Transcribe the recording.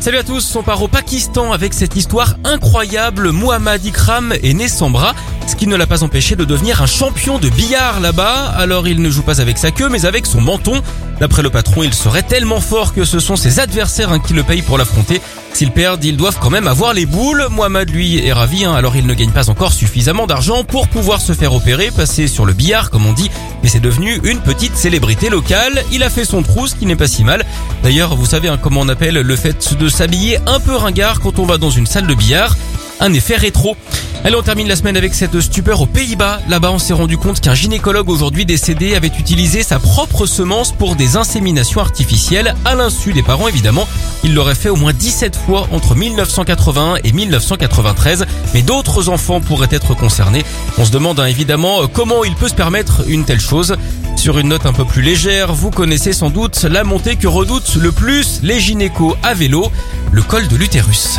Salut à tous, on part au Pakistan avec cette histoire incroyable. Muhammad Ikram est né sans bras, ce qui ne l'a pas empêché de devenir un champion de billard là-bas. Alors il ne joue pas avec sa queue, mais avec son menton. D'après le patron, il serait tellement fort que ce sont ses adversaires hein, qui le payent pour l'affronter. S'ils perdent, ils doivent quand même avoir les boules. Muhammad, lui, est ravi, hein. alors il ne gagne pas encore suffisamment d'argent pour pouvoir se faire opérer, passer sur le billard, comme on dit, mais c'est devenu une petite célébrité locale. Il a fait son trou, ce qui n'est pas si mal. D'ailleurs, vous savez hein, comment on appelle le fait de s'habiller un peu ringard quand on va dans une salle de billard un effet rétro. Allez, on termine la semaine avec cette stupeur aux Pays-Bas. Là-bas, on s'est rendu compte qu'un gynécologue aujourd'hui décédé avait utilisé sa propre semence pour des inséminations artificielles, à l'insu des parents évidemment. Il l'aurait fait au moins 17 fois entre 1981 et 1993, mais d'autres enfants pourraient être concernés. On se demande hein, évidemment comment il peut se permettre une telle chose. Sur une note un peu plus légère, vous connaissez sans doute la montée que redoutent le plus les gynécos à vélo, le col de l'utérus.